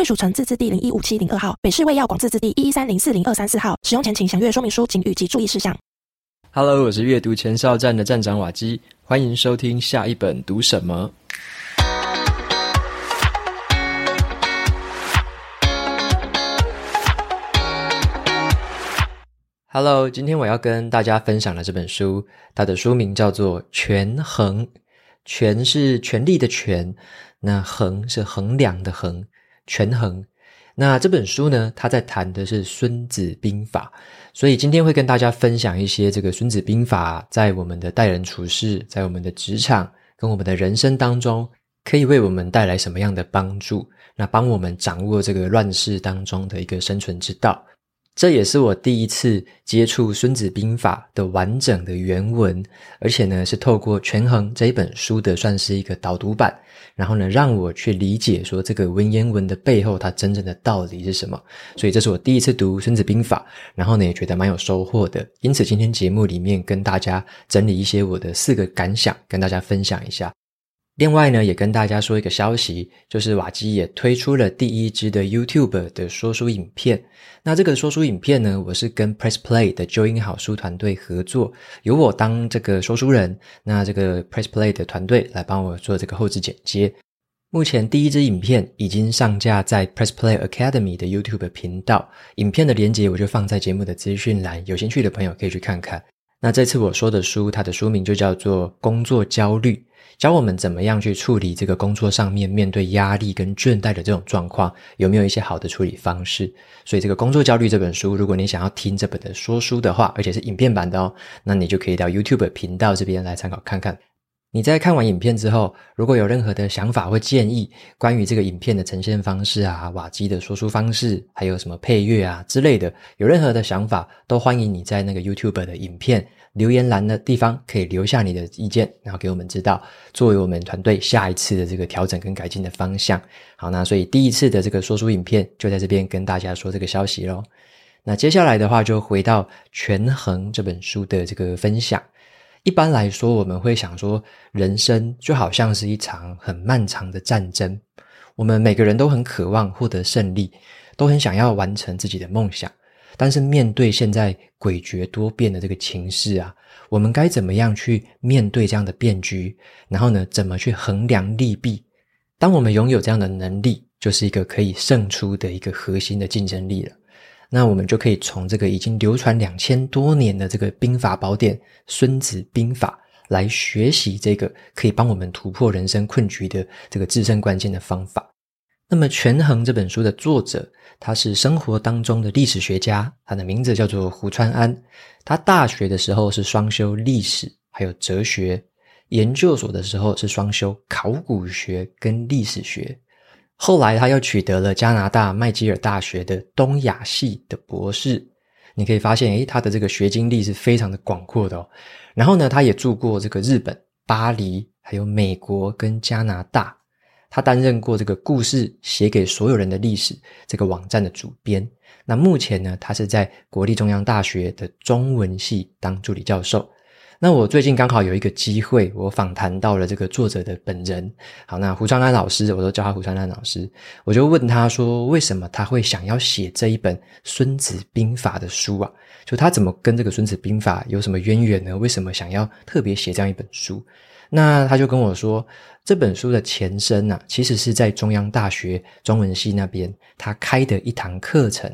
贵属城自治地零一五七零二号，北市卫药广自治地一一三零四零二三四号。使用前请详阅说明书、警语及注意事项。Hello，我是阅读前哨站的站长瓦基，欢迎收听下一本读什么。Hello，今天我要跟大家分享的这本书，它的书名叫做《权衡》，权是权力的权，那衡是衡量的衡。权衡，那这本书呢，它在谈的是《孙子兵法》，所以今天会跟大家分享一些这个《孙子兵法》在我们的待人处事，在我们的职场跟我们的人生当中，可以为我们带来什么样的帮助？那帮我们掌握这个乱世当中的一个生存之道。这也是我第一次接触《孙子兵法》的完整的原文，而且呢，是透过《权衡》这一本书的算是一个导读版，然后呢，让我去理解说这个文言文的背后它真正的道理是什么。所以这是我第一次读《孙子兵法》，然后呢，也觉得蛮有收获的。因此，今天节目里面跟大家整理一些我的四个感想，跟大家分享一下。另外呢，也跟大家说一个消息，就是瓦基也推出了第一支的 YouTube 的说书影片。那这个说书影片呢，我是跟 Press Play 的纠音好书团队合作，由我当这个说书人，那这个 Press Play 的团队来帮我做这个后制剪接。目前第一支影片已经上架在 Press Play Academy 的 YouTube 频道，影片的连接我就放在节目的资讯栏，有兴趣的朋友可以去看看。那这次我说的书，它的书名就叫做《工作焦虑》。教我们怎么样去处理这个工作上面面对压力跟倦怠的这种状况，有没有一些好的处理方式？所以这个工作焦虑这本书，如果你想要听这本的说书的话，而且是影片版的哦，那你就可以到 YouTube 频道这边来参考看看。你在看完影片之后，如果有任何的想法或建议，关于这个影片的呈现方式啊、瓦基的说书方式，还有什么配乐啊之类的，有任何的想法，都欢迎你在那个 YouTube 的影片。留言栏的地方可以留下你的意见，然后给我们知道，作为我们团队下一次的这个调整跟改进的方向。好，那所以第一次的这个说书影片就在这边跟大家说这个消息喽。那接下来的话就回到《权衡》这本书的这个分享。一般来说，我们会想说，人生就好像是一场很漫长的战争，我们每个人都很渴望获得胜利，都很想要完成自己的梦想。但是面对现在诡谲多变的这个情势啊，我们该怎么样去面对这样的变局？然后呢，怎么去衡量利弊？当我们拥有这样的能力，就是一个可以胜出的一个核心的竞争力了。那我们就可以从这个已经流传两千多年的这个兵法宝典《孙子兵法》来学习这个可以帮我们突破人生困局的这个制胜关键的方法。那么，《权衡》这本书的作者，他是生活当中的历史学家，他的名字叫做胡川安。他大学的时候是双修历史还有哲学，研究所的时候是双修考古学跟历史学。后来他又取得了加拿大麦吉尔大学的东亚系的博士。你可以发现，诶，他的这个学经历是非常的广阔的哦。然后呢，他也住过这个日本、巴黎，还有美国跟加拿大。他担任过这个故事写给所有人的历史这个网站的主编。那目前呢，他是在国立中央大学的中文系当助理教授。那我最近刚好有一个机会，我访谈到了这个作者的本人。好，那胡川安老师，我都叫他胡川安老师。我就问他说，为什么他会想要写这一本《孙子兵法》的书啊？就他怎么跟这个《孙子兵法》有什么渊源呢？为什么想要特别写这样一本书？那他就跟我说，这本书的前身啊，其实是在中央大学中文系那边他开的一堂课程。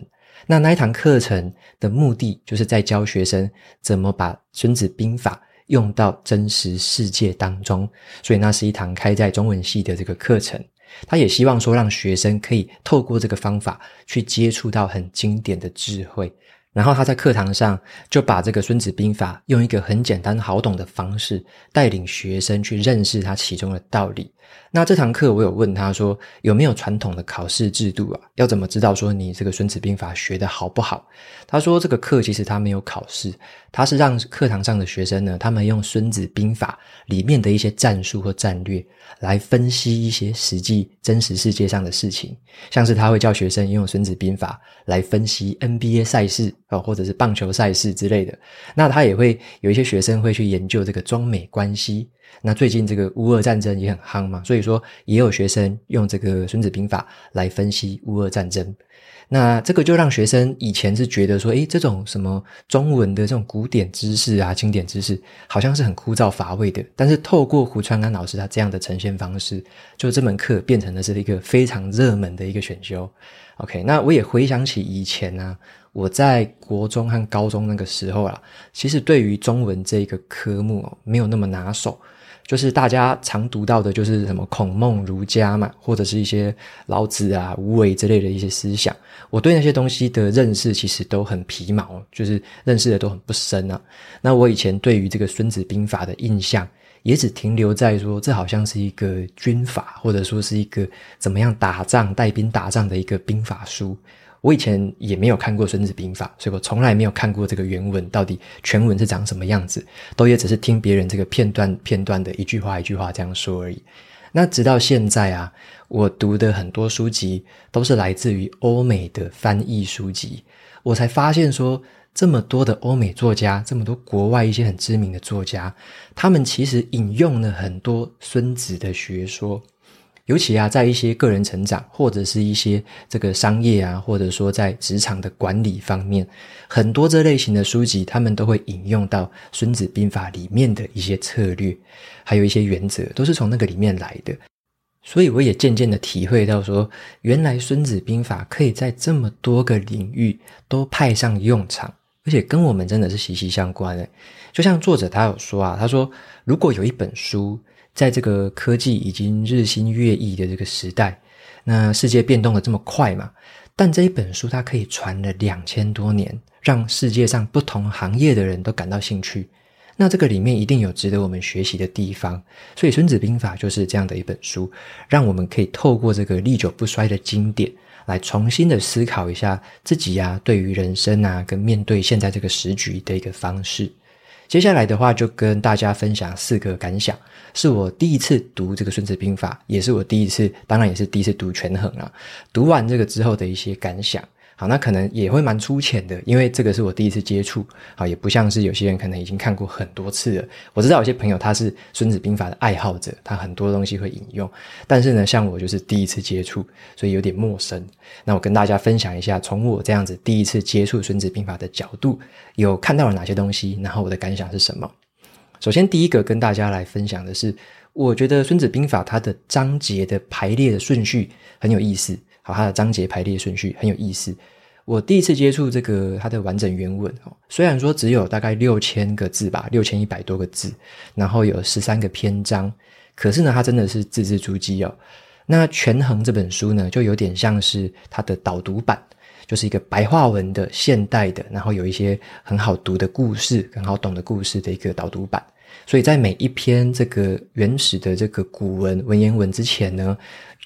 那那一堂课程的目的，就是在教学生怎么把《孙子兵法》用到真实世界当中。所以那是一堂开在中文系的这个课程。他也希望说，让学生可以透过这个方法去接触到很经典的智慧。然后他在课堂上就把这个《孙子兵法》用一个很简单好懂的方式带领学生去认识它其中的道理，那这堂课我有问他说，有没有传统的考试制度啊？要怎么知道说你这个《孙子兵法》学得好不好？他说这个课其实他没有考试，他是让课堂上的学生呢，他们用《孙子兵法》里面的一些战术或战略来分析一些实际真实世界上的事情，像是他会叫学生用《孙子兵法》来分析 NBA 赛事啊，或者是棒球赛事之类的。那他也会有一些学生会去研究这个中美关系。那最近这个乌俄战争也很夯嘛，所以说也有学生用这个《孙子兵法》来分析乌俄战争。那这个就让学生以前是觉得说，诶，这种什么中文的这种古典知识啊、经典知识，好像是很枯燥乏味的。但是透过胡传安老师他这样的呈现方式，就这门课变成了是一个非常热门的一个选修。OK，那我也回想起以前啊，我在国中和高中那个时候啊，其实对于中文这个科目哦，没有那么拿手。就是大家常读到的，就是什么孔孟儒家嘛，或者是一些老子啊、无为之类的一些思想。我对那些东西的认识其实都很皮毛，就是认识的都很不深啊。那我以前对于这个《孙子兵法》的印象，也只停留在说，这好像是一个军法，或者说是一个怎么样打仗、带兵打仗的一个兵法书。我以前也没有看过《孙子兵法》，所以我从来没有看过这个原文到底全文是长什么样子，都也只是听别人这个片段片段的一句话一句话这样说而已。那直到现在啊，我读的很多书籍都是来自于欧美的翻译书籍，我才发现说，这么多的欧美作家，这么多国外一些很知名的作家，他们其实引用了很多孙子的学说。尤其啊，在一些个人成长，或者是一些这个商业啊，或者说在职场的管理方面，很多这类型的书籍，他们都会引用到《孙子兵法》里面的一些策略，还有一些原则，都是从那个里面来的。所以我也渐渐的体会到说，原来《孙子兵法》可以在这么多个领域都派上用场，而且跟我们真的是息息相关的。就像作者他有说啊，他说如果有一本书。在这个科技已经日新月异的这个时代，那世界变动的这么快嘛，但这一本书它可以传了两千多年，让世界上不同行业的人都感到兴趣。那这个里面一定有值得我们学习的地方，所以《孙子兵法》就是这样的一本书，让我们可以透过这个历久不衰的经典，来重新的思考一下自己呀、啊，对于人生啊，跟面对现在这个时局的一个方式。接下来的话，就跟大家分享四个感想，是我第一次读这个《孙子兵法》，也是我第一次，当然也是第一次读权衡啊。读完这个之后的一些感想。好，那可能也会蛮粗浅的，因为这个是我第一次接触，啊，也不像是有些人可能已经看过很多次了。我知道有些朋友他是《孙子兵法》的爱好者，他很多东西会引用，但是呢，像我就是第一次接触，所以有点陌生。那我跟大家分享一下，从我这样子第一次接触《孙子兵法》的角度，有看到了哪些东西，然后我的感想是什么？首先，第一个跟大家来分享的是，我觉得《孙子兵法》它的章节的排列的顺序很有意思。好，它的章节排列顺序很有意思。我第一次接触这个它的完整原文哦，虽然说只有大概六千个字吧，六千一百多个字，然后有十三个篇章，可是呢，它真的是字字珠玑哦。那《权衡》这本书呢，就有点像是它的导读版，就是一个白话文的现代的，然后有一些很好读的故事，很好懂的故事的一个导读版。所以在每一篇这个原始的这个古文文言文之前呢，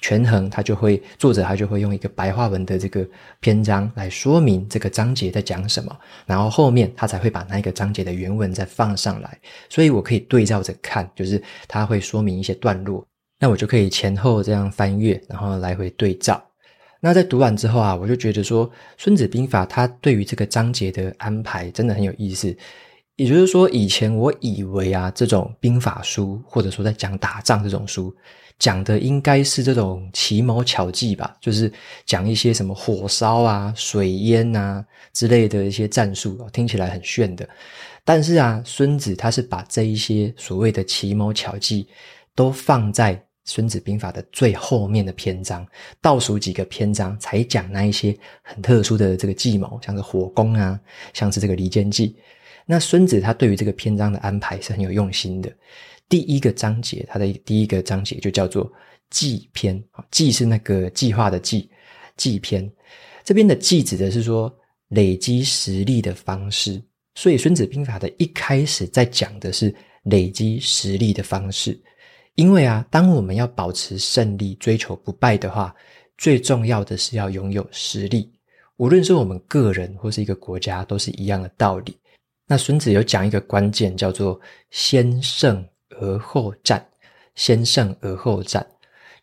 权衡他就会作者他就会用一个白话文的这个篇章来说明这个章节在讲什么，然后后面他才会把那一个章节的原文再放上来，所以我可以对照着看，就是他会说明一些段落，那我就可以前后这样翻阅，然后来回对照。那在读完之后啊，我就觉得说《孙子兵法》它对于这个章节的安排真的很有意思。也就是说，以前我以为啊，这种兵法书或者说在讲打仗这种书，讲的应该是这种奇谋巧计吧，就是讲一些什么火烧啊、水淹啊之类的一些战术，听起来很炫的。但是啊，孙子他是把这一些所谓的奇谋巧计都放在《孙子兵法》的最后面的篇章，倒数几个篇章才讲那一些很特殊的这个计谋，像是火攻啊，像是这个离间计。那孙子他对于这个篇章的安排是很有用心的。第一个章节，他的第一个章节就叫做计篇，计是那个计划的计，计篇。这边的计指的是说累积实力的方式，所以孙子兵法的一开始在讲的是累积实力的方式。因为啊，当我们要保持胜利、追求不败的话，最重要的是要拥有实力。无论是我们个人或是一个国家，都是一样的道理。那孙子有讲一个关键，叫做“先胜而后战”。先胜而后战，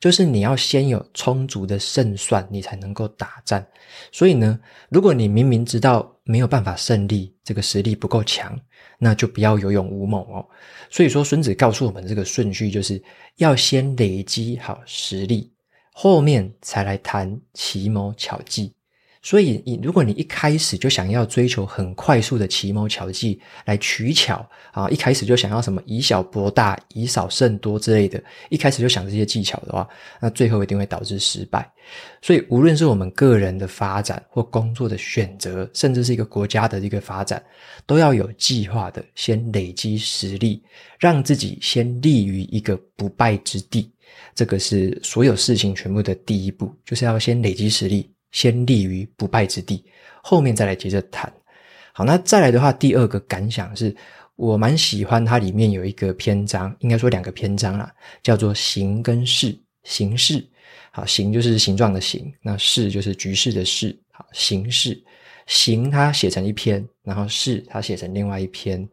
就是你要先有充足的胜算，你才能够打战。所以呢，如果你明明知道没有办法胜利，这个实力不够强，那就不要有勇无谋哦。所以说，孙子告诉我们这个顺序，就是要先累积好实力，后面才来谈奇谋巧计。所以，你如果你一开始就想要追求很快速的奇谋巧计来取巧啊，一开始就想要什么以小博大、以少胜多之类的，一开始就想这些技巧的话，那最后一定会导致失败。所以，无论是我们个人的发展或工作的选择，甚至是一个国家的一个发展，都要有计划的先累积实力，让自己先立于一个不败之地。这个是所有事情全部的第一步，就是要先累积实力。先立于不败之地，后面再来接着谈。好，那再来的话，第二个感想是我蛮喜欢它里面有一个篇章，应该说两个篇章啦，叫做“形跟势”。形势，好，形就是形状的形，那势就是局势的势。好，形势。形它写成一篇，然后势它写成另外一篇。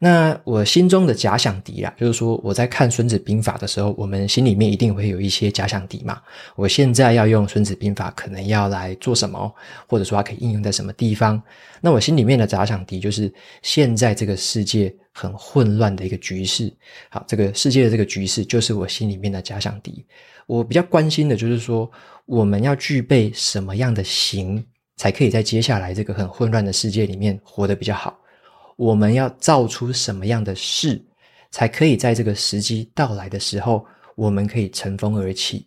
那我心中的假想敌啊，就是说我在看《孙子兵法》的时候，我们心里面一定会有一些假想敌嘛。我现在要用《孙子兵法》，可能要来做什么，或者说它可以应用在什么地方？那我心里面的假想敌就是现在这个世界很混乱的一个局势。好，这个世界的这个局势就是我心里面的假想敌。我比较关心的就是说，我们要具备什么样的形？才可以在接下来这个很混乱的世界里面活得比较好。我们要造出什么样的事，才可以在这个时机到来的时候，我们可以乘风而起。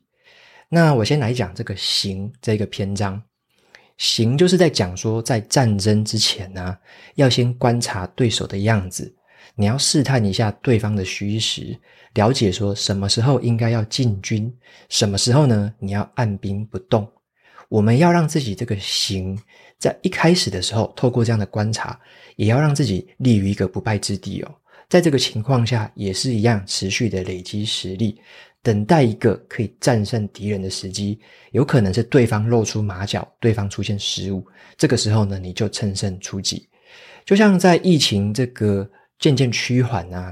那我先来讲这个“行”这个篇章，“行”就是在讲说，在战争之前呢、要先观察对手的样子，你要试探一下对方的虚实，了解说什么时候应该要进军，什么时候呢，你要按兵不动。我们要让自己这个形，在一开始的时候，透过这样的观察，也要让自己立于一个不败之地哦。在这个情况下，也是一样持续的累积实力，等待一个可以战胜敌人的时机。有可能是对方露出马脚，对方出现失误，这个时候呢，你就乘胜出击。就像在疫情这个渐渐趋缓啊。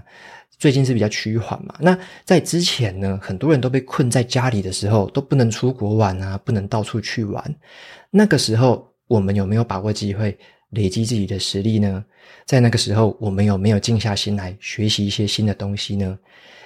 最近是比较趋缓嘛，那在之前呢，很多人都被困在家里的时候，都不能出国玩啊，不能到处去玩。那个时候，我们有没有把握机会累积自己的实力呢？在那个时候，我们有没有静下心来学习一些新的东西呢？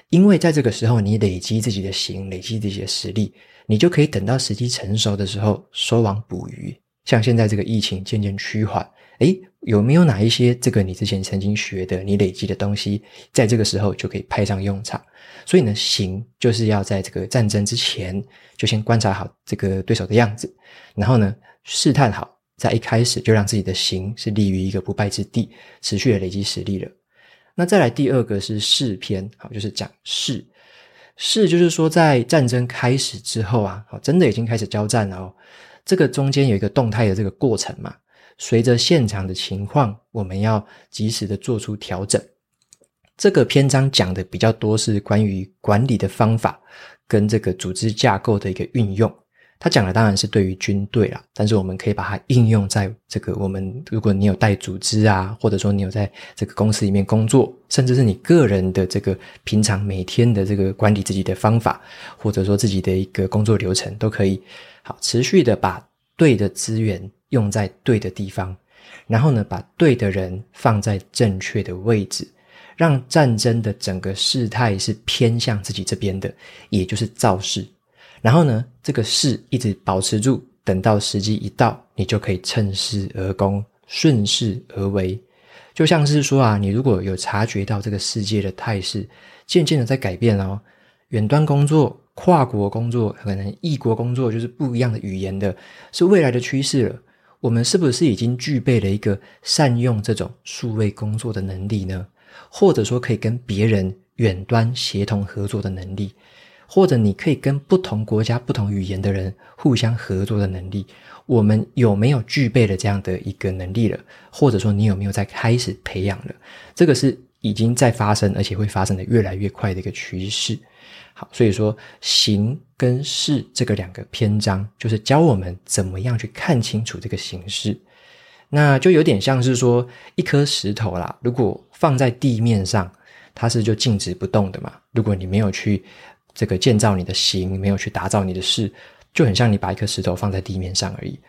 因为在这个时候，你累积自己的行，累积自己的实力，你就可以等到时机成熟的时候收网捕鱼。像现在这个疫情渐渐趋缓，诶，有没有哪一些这个你之前曾经学的、你累积的东西，在这个时候就可以派上用场？所以呢，行就是要在这个战争之前就先观察好这个对手的样子，然后呢，试探好，在一开始就让自己的行是立于一个不败之地，持续的累积实力了。那再来第二个是势篇，好，就是讲势。势就是说在战争开始之后啊，好，真的已经开始交战了哦。这个中间有一个动态的这个过程嘛，随着现场的情况，我们要及时的做出调整。这个篇章讲的比较多是关于管理的方法跟这个组织架构的一个运用。他讲的当然是对于军队啦，但是我们可以把它应用在这个我们，如果你有带组织啊，或者说你有在这个公司里面工作，甚至是你个人的这个平常每天的这个管理自己的方法，或者说自己的一个工作流程都可以。好，持续的把对的资源用在对的地方，然后呢，把对的人放在正确的位置，让战争的整个事态是偏向自己这边的，也就是造势。然后呢，这个势一直保持住，等到时机一到，你就可以趁势而攻，顺势而为。就像是说啊，你如果有察觉到这个世界的态势渐渐的在改变哦，远端工作。跨国工作，可能异国工作就是不一样的语言的，是未来的趋势了。我们是不是已经具备了一个善用这种数位工作的能力呢？或者说可以跟别人远端协同合作的能力，或者你可以跟不同国家、不同语言的人互相合作的能力，我们有没有具备了这样的一个能力了？或者说你有没有在开始培养了？这个是已经在发生，而且会发生的越来越快的一个趋势。好，所以说形跟势这个两个篇章，就是教我们怎么样去看清楚这个形势。那就有点像是说一颗石头啦，如果放在地面上，它是就静止不动的嘛。如果你没有去这个建造你的形，没有去打造你的势，就很像你把一颗石头放在地面上而已。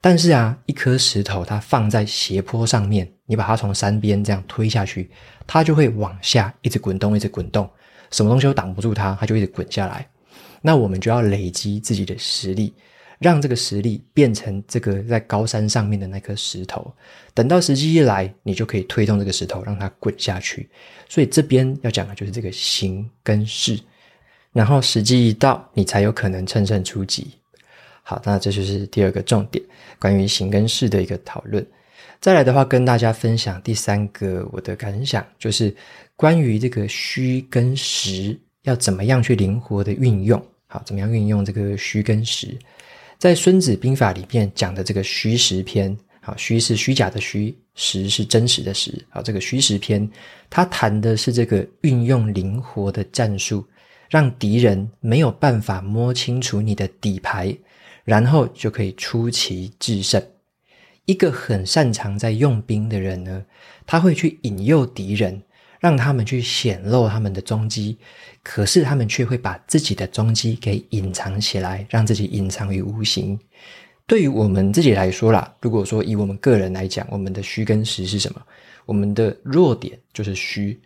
但是啊，一颗石头它放在斜坡上面，你把它从山边这样推下去，它就会往下一直滚动，一直滚动，什么东西都挡不住它，它就一直滚下来。那我们就要累积自己的实力，让这个实力变成这个在高山上面的那颗石头。等到时机一来，你就可以推动这个石头，让它滚下去。所以这边要讲的就是这个形跟势，然后时机一到，你才有可能乘胜出击。好，那这就是第二个重点，关于形跟势的一个讨论。再来的话，跟大家分享第三个我的感想，就是关于这个虚跟实要怎么样去灵活的运用。好，怎么样运用这个虚跟实？在《孙子兵法》里面讲的这个虚实篇，好，虚是虚假的虚，实是真实的实。好，这个虚实篇，它谈的是这个运用灵活的战术，让敌人没有办法摸清楚你的底牌。然后就可以出奇制胜。一个很擅长在用兵的人呢，他会去引诱敌人，让他们去显露他们的踪迹，可是他们却会把自己的踪迹给隐藏起来，让自己隐藏于无形。对于我们自己来说啦，如果说以我们个人来讲，我们的虚跟实是什么？我们的弱点就是虚，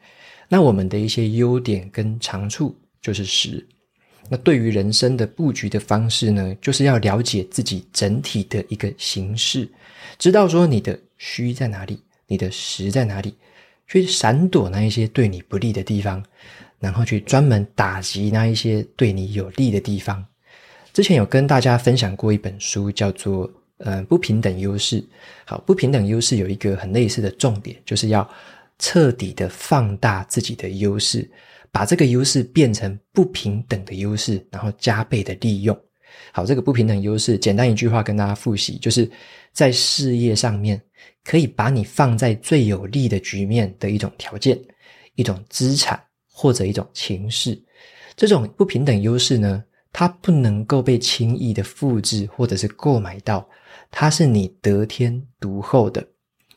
那我们的一些优点跟长处就是实。那对于人生的布局的方式呢，就是要了解自己整体的一个形势，知道说你的虚在哪里，你的实在哪里，去闪躲那一些对你不利的地方，然后去专门打击那一些对你有利的地方。之前有跟大家分享过一本书，叫做《呃不平等优势》。好，不平等优势有一个很类似的重点，就是要彻底的放大自己的优势。把这个优势变成不平等的优势，然后加倍的利用。好，这个不平等优势，简单一句话跟大家复习，就是在事业上面可以把你放在最有利的局面的一种条件、一种资产或者一种情势。这种不平等优势呢，它不能够被轻易的复制或者是购买到，它是你得天独厚的。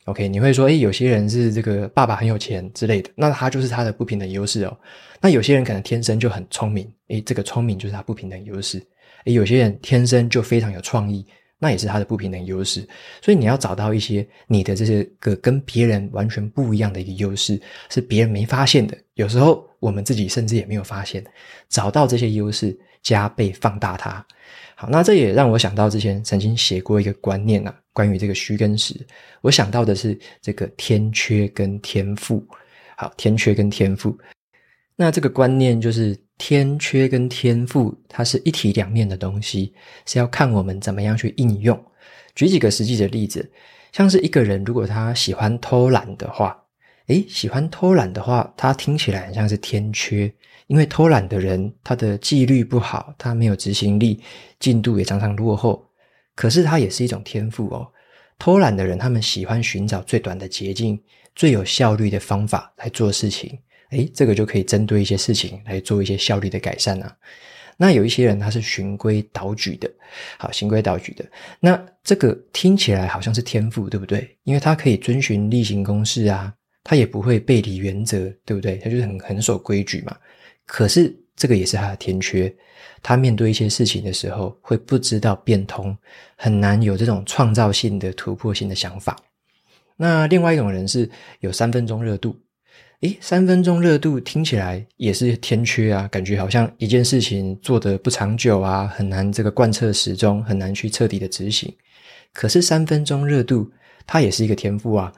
OK，你会说，诶，有些人是这个爸爸很有钱之类的，那他就是他的不平等优势哦。那有些人可能天生就很聪明，诶，这个聪明就是他不平等优势。诶，有些人天生就非常有创意，那也是他的不平等优势。所以你要找到一些你的这些个跟别人完全不一样的一个优势，是别人没发现的。有时候我们自己甚至也没有发现，找到这些优势，加倍放大它。好，那这也让我想到之前曾经写过一个观念啊，关于这个虚跟实，我想到的是这个天缺跟天赋。好，天缺跟天赋，那这个观念就是天缺跟天赋，它是一体两面的东西，是要看我们怎么样去应用。举几个实际的例子，像是一个人如果他喜欢偷懒的话，诶，喜欢偷懒的话，他听起来很像是天缺。因为偷懒的人，他的纪律不好，他没有执行力，进度也常常落后。可是他也是一种天赋哦。偷懒的人，他们喜欢寻找最短的捷径、最有效率的方法来做事情。诶，这个就可以针对一些事情来做一些效率的改善啊。那有一些人他是循规蹈矩的，好，循规蹈矩的。那这个听起来好像是天赋，对不对？因为他可以遵循例行公事啊，他也不会背离原则，对不对？他就是很很守规矩嘛。可是这个也是他的天缺，他面对一些事情的时候会不知道变通，很难有这种创造性的突破性的想法。那另外一种人是有三分钟热度，诶，三分钟热度听起来也是天缺啊，感觉好像一件事情做得不长久啊，很难这个贯彻始终，很难去彻底的执行。可是三分钟热度，它也是一个天赋啊，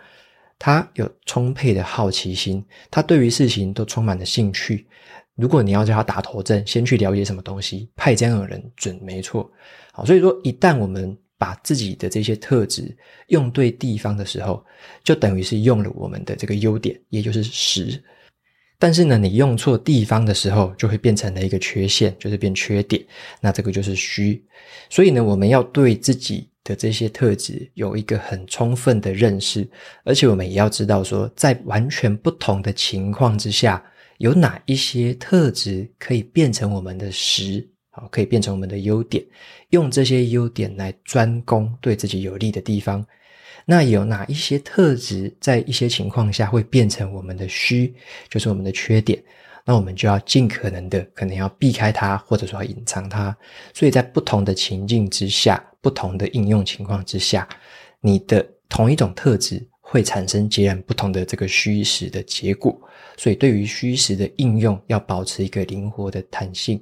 他有充沛的好奇心，他对于事情都充满了兴趣。如果你要叫他打头阵，先去了解什么东西，派这样的人准没错。好，所以说一旦我们把自己的这些特质用对地方的时候，就等于是用了我们的这个优点，也就是实。但是呢，你用错地方的时候，就会变成了一个缺陷，就是变缺点。那这个就是虚。所以呢，我们要对自己的这些特质有一个很充分的认识，而且我们也要知道说，在完全不同的情况之下。有哪一些特质可以变成我们的实，好，可以变成我们的优点，用这些优点来专攻对自己有利的地方。那有哪一些特质在一些情况下会变成我们的虚，就是我们的缺点？那我们就要尽可能的可能要避开它，或者说要隐藏它。所以在不同的情境之下，不同的应用情况之下，你的同一种特质会产生截然不同的这个虚实的结果。所以对于虚实的应用，要保持一个灵活的弹性。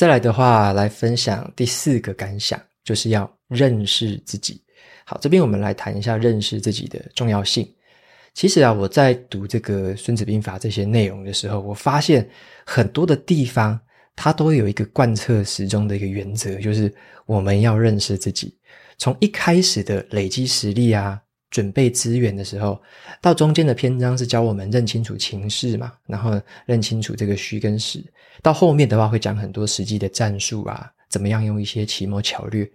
再来的话，来分享第四个感想，就是要认识自己。好，这边我们来谈一下认识自己的重要性。其实啊，我在读这个《孙子兵法》这些内容的时候，我发现很多的地方，它都有一个贯彻始终的一个原则，就是我们要认识自己。从一开始的累积实力啊，准备资源的时候，到中间的篇章是教我们认清楚情势嘛，然后认清楚这个虚跟实。到后面的话，会讲很多实际的战术啊，怎么样用一些奇谋巧略。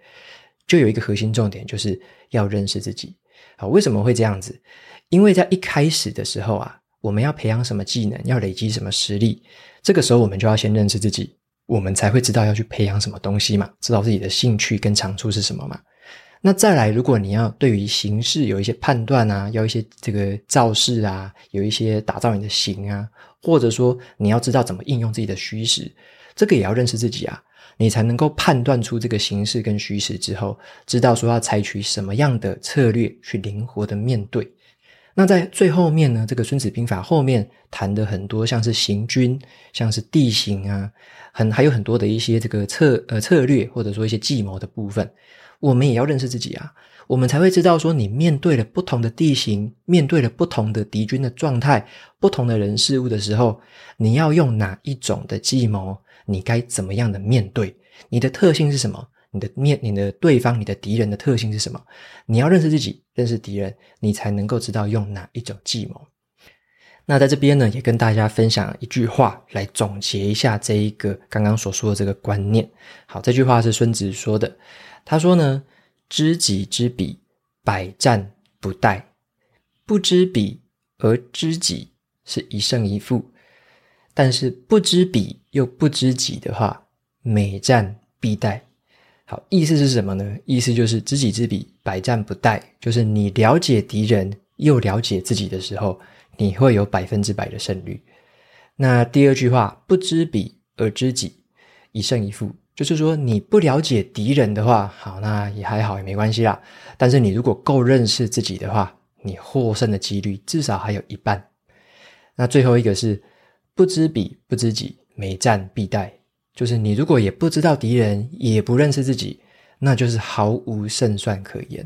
就有一个核心重点，就是要认识自己。好，为什么会这样子？因为在一开始的时候啊，我们要培养什么技能，要累积什么实力，这个时候我们就要先认识自己，我们才会知道要去培养什么东西嘛，知道自己的兴趣跟长处是什么嘛。那再来，如果你要对于形势有一些判断啊，要一些这个造势啊，有一些打造你的形啊，或者说你要知道怎么应用自己的虚实，这个也要认识自己啊。你才能够判断出这个形势跟虚实之后，知道说要采取什么样的策略去灵活的面对。那在最后面呢，这个《孙子兵法》后面谈的很多，像是行军，像是地形啊，很还有很多的一些这个策呃策略，或者说一些计谋的部分，我们也要认识自己啊，我们才会知道说，你面对了不同的地形，面对了不同的敌军的状态，不同的人事物的时候，你要用哪一种的计谋。你该怎么样的面对？你的特性是什么？你的面，你的对方，你的敌人的特性是什么？你要认识自己，认识敌人，你才能够知道用哪一种计谋。那在这边呢，也跟大家分享一句话来总结一下这一个刚刚所说的这个观念。好，这句话是孙子说的。他说呢：“知己知彼，百战不殆；不知彼而知己，是一胜一负。”但是不知彼又不知己的话，每战必殆。好，意思是什么呢？意思就是知己知彼，百战不殆。就是你了解敌人又了解自己的时候，你会有百分之百的胜率。那第二句话，不知彼而知己，一胜一负。就是说你不了解敌人的话，好，那也还好，也没关系啦。但是你如果够认识自己的话，你获胜的几率至少还有一半。那最后一个是。不知彼不知己，每战必殆。就是你如果也不知道敌人，也不认识自己，那就是毫无胜算可言。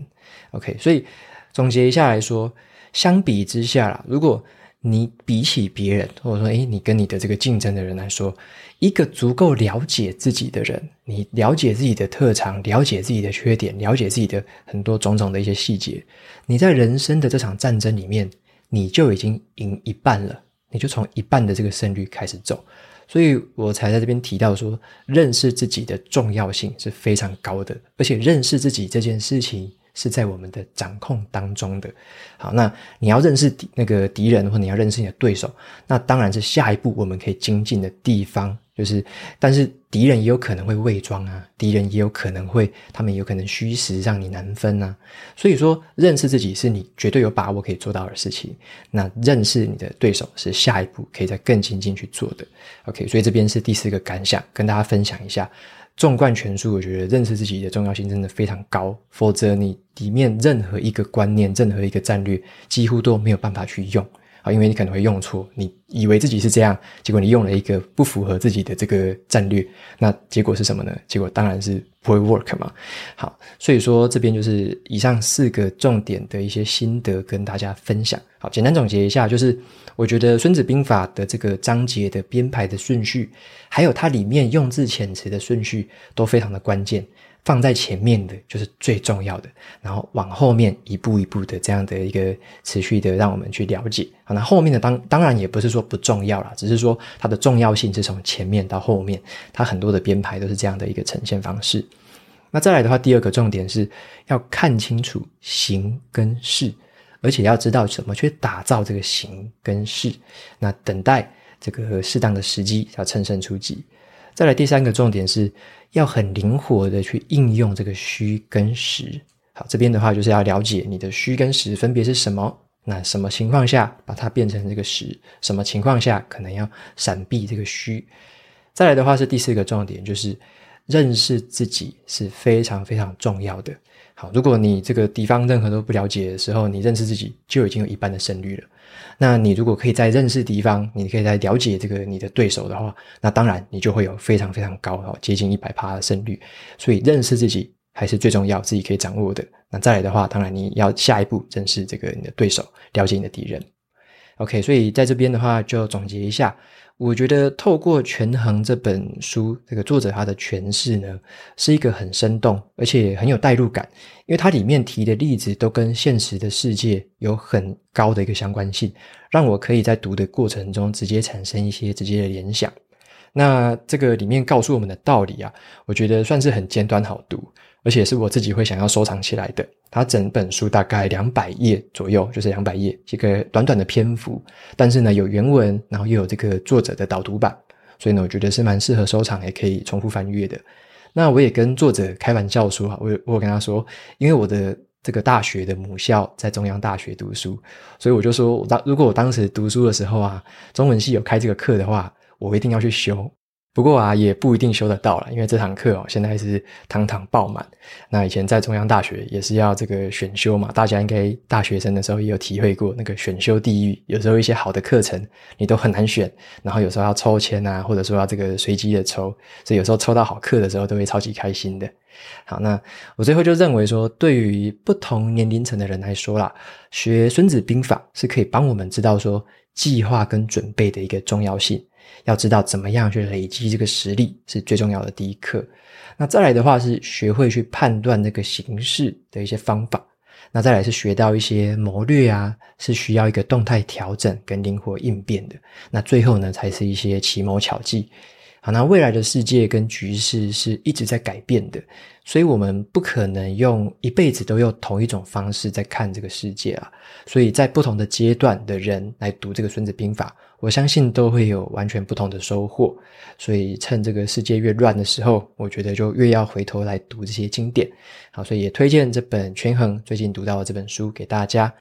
OK，所以总结一下来说，相比之下啦，如果你比起别人，或者说，诶，你跟你的这个竞争的人来说，一个足够了解自己的人，你了解自己的特长，了解自己的缺点，了解自己的很多种种的一些细节，你在人生的这场战争里面，你就已经赢一半了。你就从一半的这个胜率开始走，所以我才在这边提到说，认识自己的重要性是非常高的，而且认识自己这件事情是在我们的掌控当中的。好，那你要认识敌那个敌人，或你要认识你的对手，那当然是下一步我们可以精进的地方。就是，但是敌人也有可能会伪装啊，敌人也有可能会，他们也有可能虚实让你难分啊。所以说，认识自己是你绝对有把握可以做到的事情。那认识你的对手是下一步可以再更精进去做的。OK，所以这边是第四个感想，跟大家分享一下。纵观全书，我觉得认识自己的重要性真的非常高，否则你里面任何一个观念、任何一个战略，几乎都没有办法去用。啊，因为你可能会用错，你以为自己是这样，结果你用了一个不符合自己的这个战略，那结果是什么呢？结果当然是不会 work 嘛。好，所以说这边就是以上四个重点的一些心得跟大家分享。好，简单总结一下，就是我觉得《孙子兵法》的这个章节的编排的顺序，还有它里面用字遣词的顺序，都非常的关键。放在前面的就是最重要的，然后往后面一步一步的这样的一个持续的让我们去了解。好，那后面的当当然也不是说不重要啦，只是说它的重要性是从前面到后面，它很多的编排都是这样的一个呈现方式。那再来的话，第二个重点是要看清楚形跟势，而且要知道怎么去打造这个形跟势。那等待这个适当的时机要乘胜出击。再来第三个重点是要很灵活的去应用这个虚跟实。好，这边的话就是要了解你的虚跟实分别是什么。那什么情况下把它变成这个实？什么情况下可能要闪避这个虚？再来的话是第四个重点，就是认识自己是非常非常重要的。好，如果你这个敌方任何都不了解的时候，你认识自己就已经有一半的胜率了。那你如果可以在认识敌方，你可以在了解这个你的对手的话，那当然你就会有非常非常高哦，接近一百趴的胜率。所以认识自己还是最重要，自己可以掌握的。那再来的话，当然你要下一步认识这个你的对手，了解你的敌人。OK，所以在这边的话就总结一下。我觉得透过《权衡》这本书，这个作者他的诠释呢，是一个很生动，而且很有代入感，因为它里面提的例子都跟现实的世界有很高的一个相关性，让我可以在读的过程中直接产生一些直接的联想。那这个里面告诉我们的道理啊，我觉得算是很尖端好读。而且是我自己会想要收藏起来的。它整本书大概两百页左右，就是两百页，一个短短的篇幅。但是呢，有原文，然后又有这个作者的导读版，所以呢，我觉得是蛮适合收藏，也可以重复翻阅的。那我也跟作者开玩笑说，我我跟他说，因为我的这个大学的母校在中央大学读书，所以我就说，当如果我当时读书的时候啊，中文系有开这个课的话，我一定要去修。不过啊，也不一定修得到了，因为这堂课哦，现在是堂堂爆满。那以前在中央大学也是要这个选修嘛，大家应该大学生的时候也有体会过那个选修地狱。有时候一些好的课程你都很难选，然后有时候要抽签啊，或者说要这个随机的抽，所以有时候抽到好课的时候都会超级开心的。好，那我最后就认为说，对于不同年龄层的人来说啦，学《孙子兵法》是可以帮我们知道说计划跟准备的一个重要性。要知道怎么样去累积这个实力是最重要的第一课。那再来的话是学会去判断这个形式的一些方法。那再来是学到一些谋略啊，是需要一个动态调整跟灵活应变的。那最后呢，才是一些奇谋巧计。好，那未来的世界跟局势是一直在改变的，所以我们不可能用一辈子都用同一种方式在看这个世界啊。所以在不同的阶段的人来读这个《孙子兵法》，我相信都会有完全不同的收获。所以趁这个世界越乱的时候，我觉得就越要回头来读这些经典。好，所以也推荐这本《权衡》，最近读到的这本书给大家。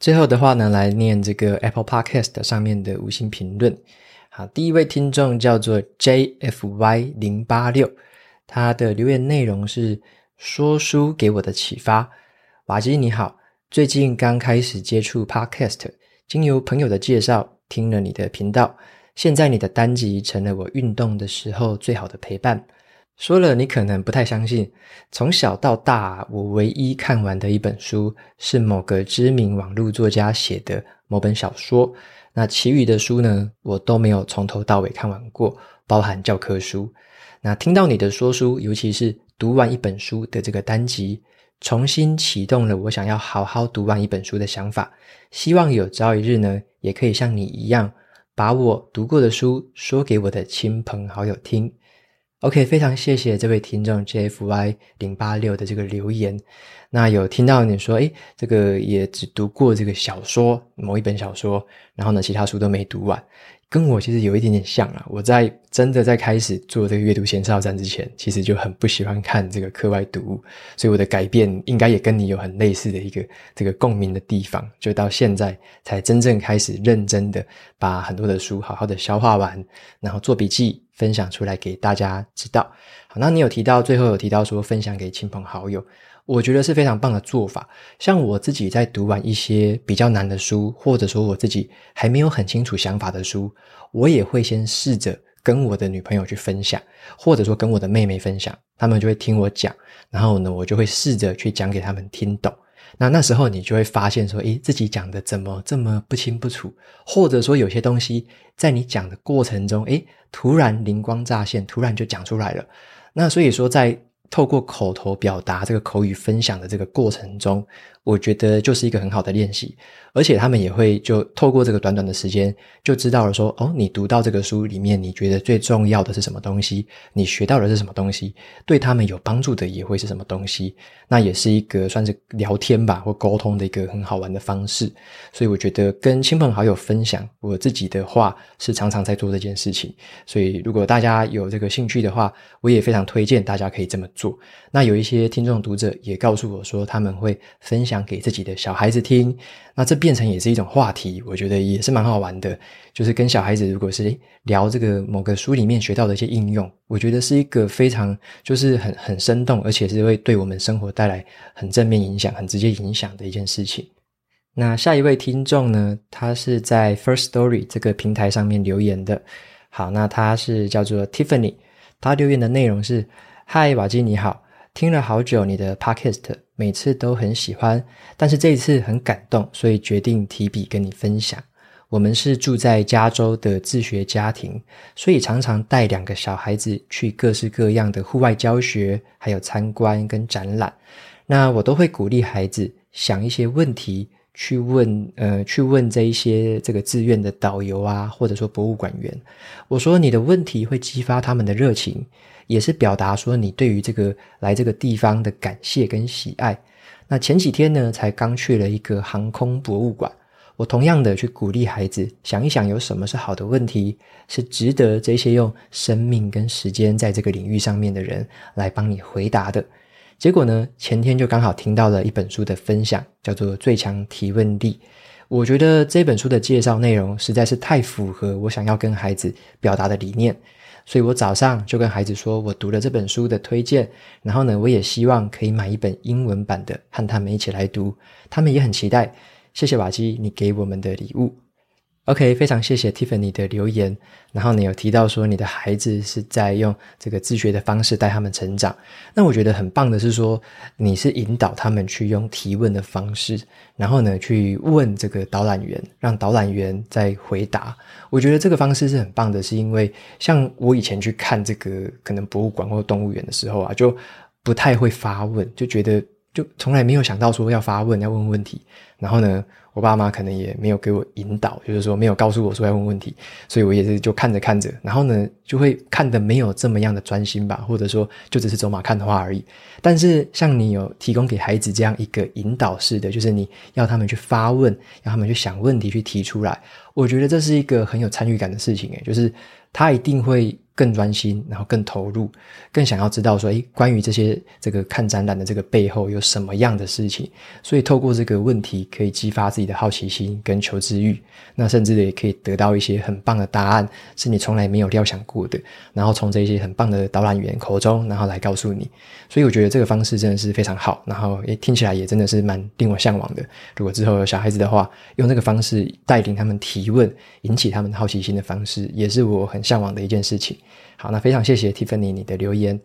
最后的话呢，来念这个 Apple Podcast 上面的五星评论。好，第一位听众叫做 JFY 零八六，他的留言内容是说书给我的启发。瓦基你好，最近刚开始接触 Podcast，经由朋友的介绍听了你的频道，现在你的单集成了我运动的时候最好的陪伴。说了你可能不太相信，从小到大我唯一看完的一本书是某个知名网络作家写的某本小说。那其余的书呢，我都没有从头到尾看完过，包含教科书。那听到你的说书，尤其是读完一本书的这个单集，重新启动了我想要好好读完一本书的想法。希望有朝一日呢，也可以像你一样，把我读过的书说给我的亲朋好友听。OK，非常谢谢这位听众 JFY 零八六的这个留言。那有听到你说，诶，这个也只读过这个小说，某一本小说，然后呢，其他书都没读完。跟我其实有一点点像啊，我在真的在开始做这个阅读前哨站之前，其实就很不喜欢看这个课外读物，所以我的改变应该也跟你有很类似的一个这个共鸣的地方，就到现在才真正开始认真的把很多的书好好的消化完，然后做笔记分享出来给大家知道。好，那你有提到最后有提到说分享给亲朋好友。我觉得是非常棒的做法。像我自己在读完一些比较难的书，或者说我自己还没有很清楚想法的书，我也会先试着跟我的女朋友去分享，或者说跟我的妹妹分享，他们就会听我讲，然后呢，我就会试着去讲给他们听懂。那那时候你就会发现说，诶，自己讲的怎么这么不清不楚，或者说有些东西在你讲的过程中，诶，突然灵光乍现，突然就讲出来了。那所以说在透过口头表达这个口语分享的这个过程中，我觉得就是一个很好的练习，而且他们也会就透过这个短短的时间，就知道了说，哦，你读到这个书里面，你觉得最重要的是什么东西？你学到的是什么东西？对他们有帮助的也会是什么东西？那也是一个算是聊天吧，或沟通的一个很好玩的方式。所以我觉得跟亲朋好友分享我自己的话，是常常在做这件事情。所以如果大家有这个兴趣的话，我也非常推荐大家可以这么做。那有一些听众读者也告诉我说，他们会分享。讲给自己的小孩子听，那这变成也是一种话题，我觉得也是蛮好玩的。就是跟小孩子，如果是聊这个某个书里面学到的一些应用，我觉得是一个非常就是很很生动，而且是会对我们生活带来很正面影响、很直接影响的一件事情。那下一位听众呢，他是在 First Story 这个平台上面留言的。好，那他是叫做 Tiffany，他留言的内容是：嗨，瓦基你好。听了好久你的 podcast，每次都很喜欢，但是这一次很感动，所以决定提笔跟你分享。我们是住在加州的自学家庭，所以常常带两个小孩子去各式各样的户外教学，还有参观跟展览。那我都会鼓励孩子想一些问题去问，呃，去问这一些这个自愿的导游啊，或者说博物馆员。我说你的问题会激发他们的热情。也是表达说你对于这个来这个地方的感谢跟喜爱。那前几天呢，才刚去了一个航空博物馆，我同样的去鼓励孩子想一想，有什么是好的问题，是值得这些用生命跟时间在这个领域上面的人来帮你回答的。结果呢，前天就刚好听到了一本书的分享，叫做《最强提问力》。我觉得这本书的介绍内容实在是太符合我想要跟孩子表达的理念。所以我早上就跟孩子说，我读了这本书的推荐，然后呢，我也希望可以买一本英文版的，和他们一起来读。他们也很期待。谢谢瓦基，你给我们的礼物。OK，非常谢谢 Tiffany 的留言。然后你有提到说你的孩子是在用这个自学的方式带他们成长。那我觉得很棒的是说，你是引导他们去用提问的方式，然后呢去问这个导览员，让导览员再回答。我觉得这个方式是很棒的，是因为像我以前去看这个可能博物馆或动物园的时候啊，就不太会发问，就觉得就从来没有想到说要发问，要问问题。然后呢，我爸妈可能也没有给我引导，就是说没有告诉我说要问问题，所以我也是就看着看着，然后呢就会看得没有这么样的专心吧，或者说就只是走马看花而已。但是像你有提供给孩子这样一个引导式的，就是你要他们去发问，让他们去想问题去提出来，我觉得这是一个很有参与感的事情诶，就是他一定会。更专心，然后更投入，更想要知道说，诶，关于这些这个看展览的这个背后有什么样的事情？所以透过这个问题，可以激发自己的好奇心跟求知欲，那甚至也可以得到一些很棒的答案，是你从来没有料想过的。然后从这些很棒的导览员口中，然后来告诉你。所以我觉得这个方式真的是非常好，然后诶，听起来也真的是蛮令我向往的。如果之后有小孩子的话，用这个方式带领他们提问，引起他们好奇心的方式，也是我很向往的一件事情。好，那非常谢谢 Tiffany 你的留言。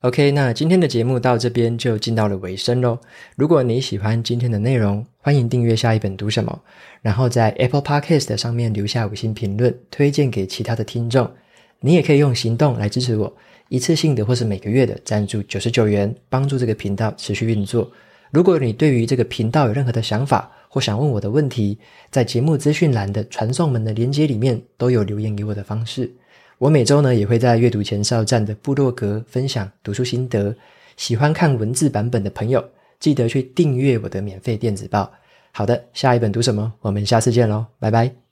OK，那今天的节目到这边就进到了尾声喽。如果你喜欢今天的内容，欢迎订阅下一本读什么，然后在 Apple Podcast 上面留下五星评论，推荐给其他的听众。你也可以用行动来支持我，一次性的或是每个月的赞助九十九元，帮助这个频道持续运作。如果你对于这个频道有任何的想法或想问我的问题，在节目资讯栏的传送门的连接里面都有留言给我的方式。我每周呢也会在阅读前哨站的部落格分享读书心得，喜欢看文字版本的朋友，记得去订阅我的免费电子报。好的，下一本读什么？我们下次见喽，拜拜。